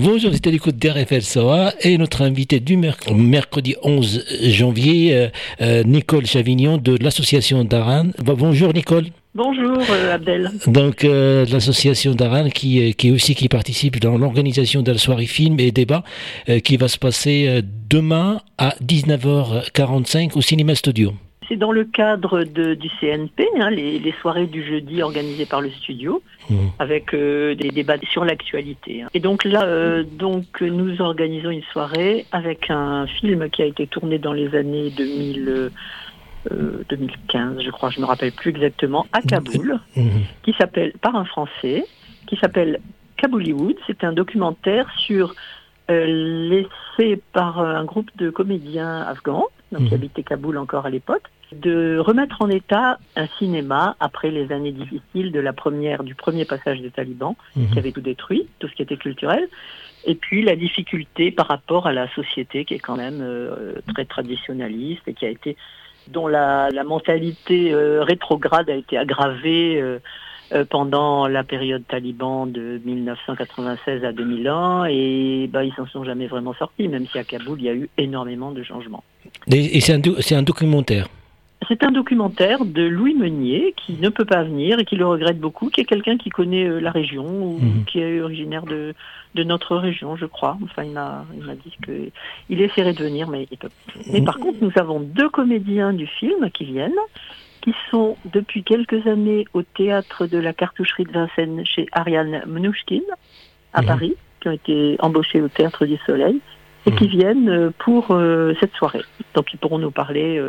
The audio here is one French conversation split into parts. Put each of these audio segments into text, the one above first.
Bonjour, à l'écoute d'RFL SOA et notre invité du mercredi 11 janvier, euh, euh, Nicole Chavignon de l'association d'Aran. Bonjour Nicole. Bonjour euh, Abdel. Donc l'association d'Aran qui, qui aussi qui participe dans l'organisation de la soirée film et débat qui va se passer demain à 19h45 au Cinéma Studio. C'est dans le cadre du CNP, hein, les, soirées du jeudi organisées par le studio, mmh. avec euh, des débats sur l'actualité. Hein. Et donc là, euh, donc nous organisons une soirée avec un film qui a été tourné dans les années 2000. 2015, euh, je crois, je me rappelle plus exactement, à Kaboul, mmh. qui s'appelle par un Français, qui s'appelle Kabouliwood. C'est un documentaire sur laissé par un groupe de comédiens afghans, qui mmh. habitaient Kaboul encore à l'époque, de remettre en état un cinéma après les années difficiles de la première, du premier passage des talibans, mhm. qui avait tout détruit, tout ce qui était culturel, et puis la difficulté par rapport à la société qui est quand même euh, très traditionnaliste et qui a été dont la, mentalité euh, rétrograde a été aggravée euh, pendant la période taliban de 1996 à 2001 et bah, ils s'en sont jamais vraiment sortis, même si à Kaboul il y a eu énormément de changements. Et c'est un documentaire? C'est un documentaire de Louis Meunier qui ne peut pas venir et qui le regrette beaucoup, qui est quelqu'un qui connaît euh, la région ou mhm. qui est originaire de, de notre région, je crois. Enfin, il m'a dit qu'il essaierait de venir, mais il peut. Mais par contre, nous avons deux comédiens du film qui viennent, qui sont depuis quelques années au théâtre de la cartoucherie de Vincennes chez Ariane Mnouchkine à mhm. Paris, qui ont été embauchés au théâtre du Soleil et qui mhm. viennent euh, pour euh, cette soirée. Donc, ils pourront nous parler.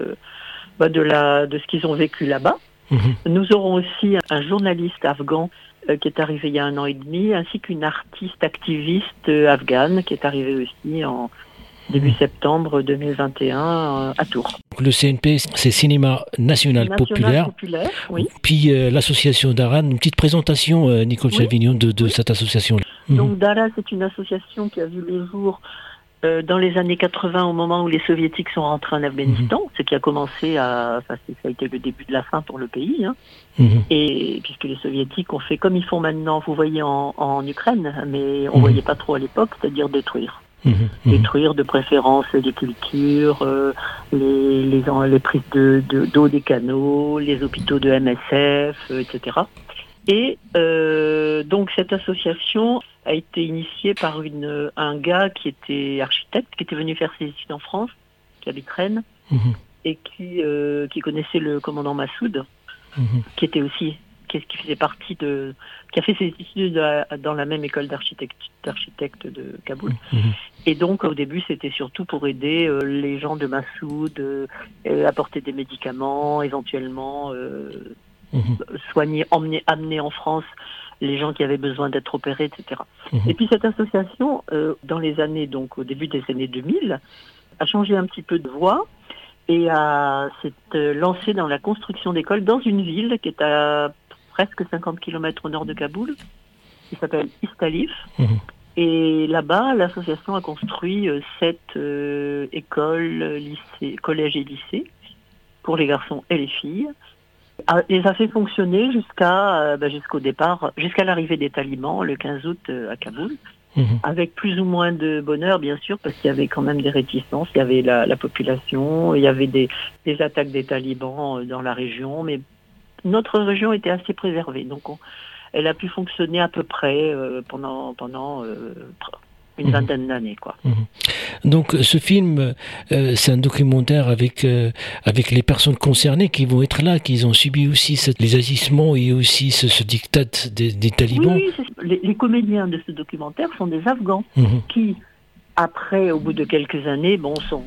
Bah, de, la, de ce qu'ils ont vécu là-bas. Mhm. Nous aurons aussi un journaliste afghan euh, qui est arrivé il y a un an et demi, ainsi qu'une artiste activiste euh, afghane qui est arrivée aussi en début mhm. septembre 2021 euh, à Tours. Le CNP, c'est Cinéma National, Populaire. oui. Puis l'association d'Aran, une petite présentation, Nicole Chavignon, de, de cette association. Donc DARA, c'est une association qui a vu le jour euh, dans les années 80, au moment où les soviétiques sont rentrés en Afghanistan, mhm. ce qui a commencé à, ça a été le début de la fin pour le pays, hein. mhm. et puisque les soviétiques ont fait comme ils font maintenant, vous voyez en, en Ukraine, mais on mhm. voyait pas trop à l'époque, c'est-à-dire détruire. Détruire de préférence les cultures, euh, les, les, les, prises d'eau de, des canaux, les hôpitaux de MSF, euh, etc. Et euh, donc cette association a été initiée par une, un gars qui était architecte, qui était venu faire ses études en France, qui habite Rennes, mhm. et qui, euh, qui connaissait le commandant Massoud, mhm. qui était aussi qui, qui, faisait partie de, qui a fait ses études dans la même école d'architecte de Kaboul. Mhm. Et donc au début c'était surtout pour aider euh, les gens de Massoud, euh, apporter des médicaments, éventuellement soigner, emmener, amener en France les gens qui avaient besoin d'être opérés, etc. Mhm. Et puis cette association, euh, dans les années, donc au début des années 2000, a changé un petit peu de voie et s'est euh, lancée dans la construction d'écoles dans une ville qui est à presque 50 km au nord de Kaboul, qui s'appelle Istalif. Mhm. Et là-bas, l'association a construit euh, sept écoles, lycées, collèges et lycées pour les garçons et les filles les a fait fonctionner jusqu'à euh, bah, jusqu'au départ, jusqu'à l'arrivée des talibans le 15 août euh, à Kaboul. Mhm. Avec plus ou moins de bonheur, bien sûr, parce qu'il y avait quand même des réticences. Il y avait la, population, il y avait des, attaques des talibans euh, dans la région, mais notre région était assez préservée. Donc, elle a pu fonctionner à peu près pendant pendant une mhm. vingtaine d'années. quoi. Mhm. Donc ce film, euh, c'est un documentaire avec, euh, avec les personnes concernées qui vont être là, qui ont subi aussi les agissements et aussi ce, diktat des, talibans. Oui, les, comédiens de ce documentaire sont des Afghans mhm. qui, après, au bout de quelques années, bon, sont,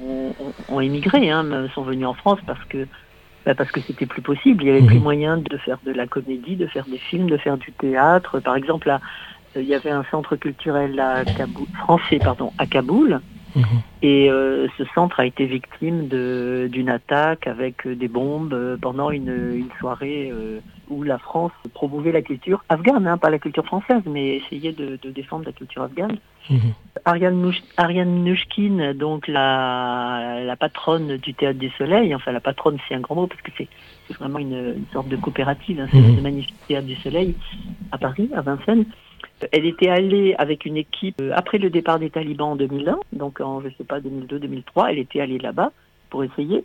ont, émigré, hein, sont venus en France parce que bah, parce que c'était plus possible. Il y avait plus moyen de faire de la comédie, de faire des films, de faire du théâtre. Par exemple, il y avait un centre culturel à Kaboul, français pardon, à Kaboul, Mhm. Et euh, ce centre a été victime d'une attaque avec des bombes pendant une, soirée où la France promouvait la culture afghane, hein, pas la culture française, mais essayait de, défendre la culture afghane. Mhm. Ariane, Ariane donc la, la, patronne du Théâtre du Soleil, enfin la patronne c'est un grand mot parce que c'est vraiment une, sorte de coopérative, hein, c'est le magnifique Théâtre du Soleil à Paris, à Vincennes. Elle était allée avec une équipe euh, après le départ des talibans en 2001, donc en, je sais pas, 2002-2003, elle était allée là-bas pour essayer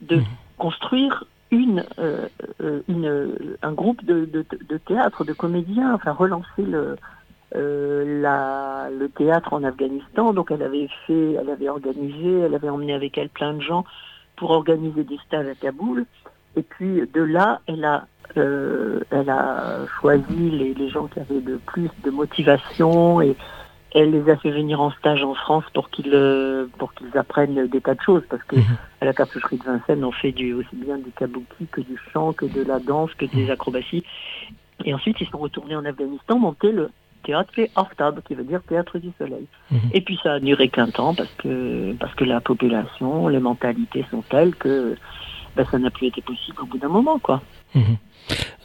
de mhm. construire une, euh, euh, une, un groupe de, de, théâtre, de comédiens, enfin relancer le, la, le théâtre en Afghanistan. Donc elle avait fait, elle avait organisé, elle avait emmené avec elle plein de gens pour organiser des stages à Kaboul. Et puis de là, elle a euh, elle a choisi les, gens qui avaient le plus de motivation et elle les a fait venir en stage en France pour qu'ils euh, pour qu'ils apprennent des tas de choses parce que mhm. à la cartoucherie de Vincennes on fait du aussi bien du kabuki que du chant que de la danse que des mhm. acrobaties et ensuite ils sont retournés en Afghanistan monter le théâtre Aftab qui veut dire théâtre du soleil mhm. et puis ça a duré qu'un temps parce que parce que la population les mentalités sont telles que ça n'a plus été possible au bout d'un moment quoi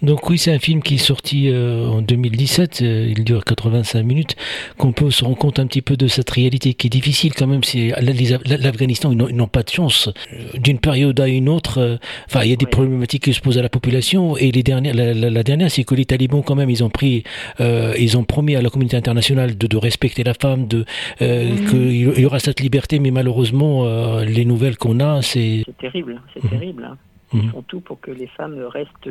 donc oui, c'est un film qui est sorti euh, en 2017, euh, il dure 85 minutes, qu'on peut se rendre compte un petit peu de cette réalité qui est difficile quand même. C'est l'Afghanistan, ils n'ont pas de chance. Euh, d'une période à une autre, enfin, il y a des problématiques qui se posent à la population. Et les dernières, la, dernière, c'est que les talibans quand même, ils ont pris, ils ont promis à la communauté internationale de, respecter la femme, de mhm. qu'il y aura cette liberté, mais malheureusement, les nouvelles qu'on a, c'est c'est terrible, c'est mhm. terrible. Hein. Ils mhm. font tout pour que les femmes restent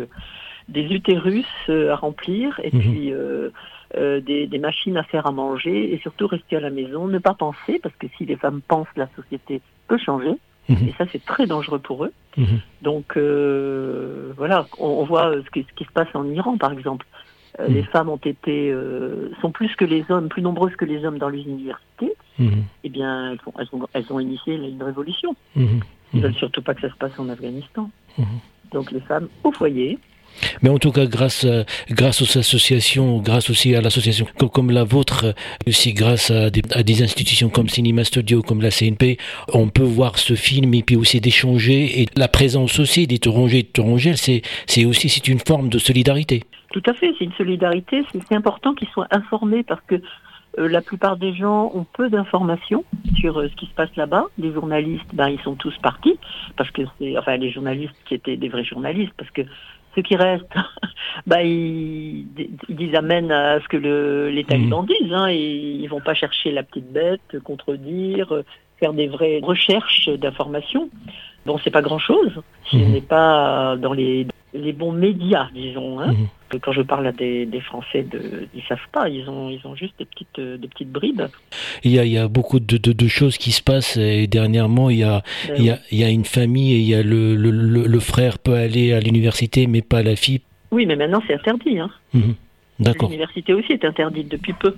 des utérus euh, à remplir et mhm. puis euh, euh, des, machines à faire à manger et surtout rester à la maison, ne pas penser parce que si les femmes pensent, la société peut changer. Mhm. Et ça, c'est très dangereux pour eux. Donc, voilà, on, voit ce qui, se passe en Iran, par exemple. Les femmes ont été, sont plus que les hommes, plus nombreuses que les hommes dans les universités. Eh bien, elles, ont, elles ont initié une révolution. Ils veulent surtout pas que ça se passe en Afghanistan. Donc les femmes au foyer, mais en tout cas, grâce, grâce aux associations, grâce aussi à l'association comme, la vôtre, euh, aussi grâce à des, institutions comme Cinema Studio, comme la CNP, on peut voir ce film et puis aussi d'échanger. Et la présence aussi des Torongés et de c'est aussi c'est une forme de solidarité. Tout à fait, c'est une solidarité. C'est important qu'ils soient informés parce que euh, la plupart des gens ont peu d'informations sur euh, ce qui se passe là-bas. Les journalistes, ben, ils sont tous partis parce que c'est, enfin, les journalistes qui étaient des vrais journalistes, parce que ceux qui restent, ben, ils, ils amènent à ce que le, les talibans mmh. disent. Hein, et ils vont pas chercher la petite bête, contredire, faire des vraies recherches d'informations. Bon, c'est pas grand-chose si mmh. n'est pas dans les les bons médias, disons. Hein. Mhm. Quand je parle à des, Français, de, ils savent pas, ils ont, ils ont juste des petites, euh, des petites bribes. Il y a, il y a beaucoup de, de, choses qui se passent et dernièrement, il y a, ben il, y a, il y a une famille et il y a le, le, le, frère peut aller à l'université mais pas la fille. Oui, mais maintenant c'est interdit. Hein. Mhm. L'université aussi est interdite depuis peu.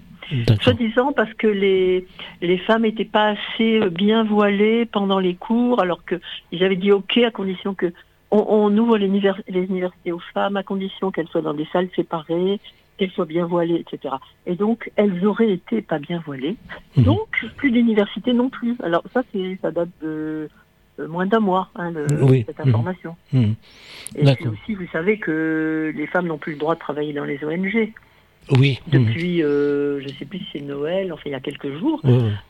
Soi-disant parce que les, les femmes n'étaient pas assez bien voilées pendant les cours, alors qu'ils avaient dit OK à condition que on, ouvre les, universités aux femmes à condition qu'elles soient dans des salles séparées, qu'elles soient bien voilées, etc. Et donc, elles auraient été pas bien voilées. Mhm. Donc, plus d'université non plus. Alors ça, c'est ça date de moins d'un mois, hein, cette mhm. information. Mhm. Et puis aussi, vous savez que les femmes n'ont plus le droit de travailler dans les ONG. Oui. Depuis, euh, je ne sais plus si c'est Noël, enfin il y a quelques jours.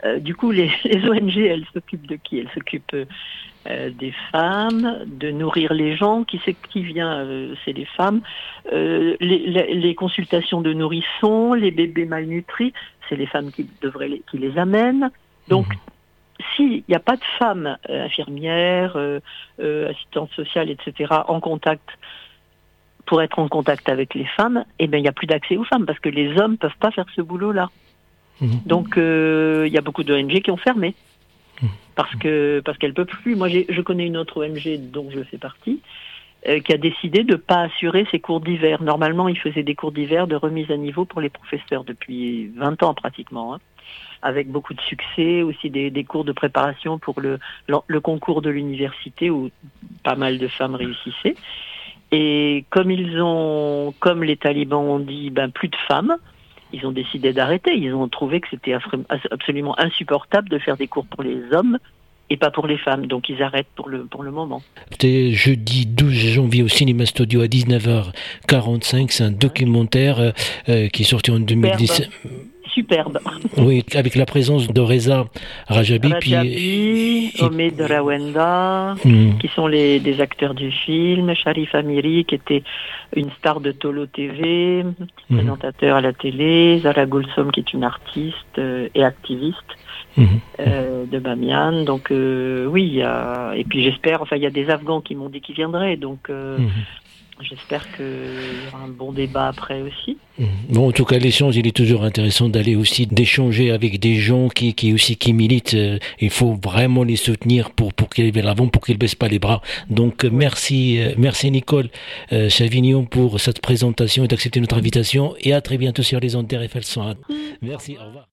Euh, du coup, les, ONG, elles s'occupent de qui? Elles s'occupent euh, des femmes, de nourrir les gens. Qui c'est qui vient C'est les femmes. Les, consultations de nourrissons, les bébés malnutris, c'est les femmes qui devraient les, qui les amènent. Donc, mhm. s'il n'y a pas de femmes infirmières, assistantes sociales, etc., en contact pour être en contact avec les femmes, eh ben il n'y a plus d'accès aux femmes parce que les hommes peuvent pas faire ce boulot-là. Mhm. Donc euh, il y a beaucoup d'ONG qui ont fermé mhm. parce que parce qu'elles peuvent plus. Moi je connais une autre ONG dont je fais partie euh, qui a décidé de ne pas assurer ses cours d'hiver. Normalement, ils faisaient des cours d'hiver de remise à niveau pour les professeurs depuis 20 ans pratiquement. Hein, avec beaucoup de succès, aussi des, des, cours de préparation pour le, le concours de l'université où pas mal de femmes réussissaient. Et comme ils ont, comme les talibans ont dit, ben plus de femmes, ils ont décidé d'arrêter. Ils ont trouvé que c'était absolument insupportable de faire des cours pour les hommes et pas pour les femmes. Donc ils arrêtent pour le, pour le moment. C'était jeudi 12 janvier au Cinéma Studio à 19h45. C'est un documentaire euh, euh, qui est sorti en 2017 superbe. Oui, avec la présence de Reza Rajabi, Rajabi puis Omed Rawenda, hmm. qui sont les des acteurs du film, Sharif Amiri, qui était une star de Tolo TV, hmm. présentateur à la télé, Zara Goulsom, qui est une artiste euh, et activiste. Hmm. Euh, de Bamiyan. Donc euh, oui, y a... et puis j'espère, enfin il y a des Afghans qui m'ont dit qu'ils viendraient, donc J'espère qu'il y aura un bon débat après aussi. Mmh. Bon, en tout cas, l'échange, il est toujours intéressant d'aller aussi d'échanger avec des gens qui, qui aussi qui militent. Euh, il faut vraiment les soutenir pour pour qu'ils aillent l'avant, pour qu'ils baissent pas les bras. Donc merci, euh, merci Nicole euh, Chavignon pour cette présentation et d'accepter notre invitation. Et à très bientôt sur les ondes d'RFL 101. Merci, au revoir.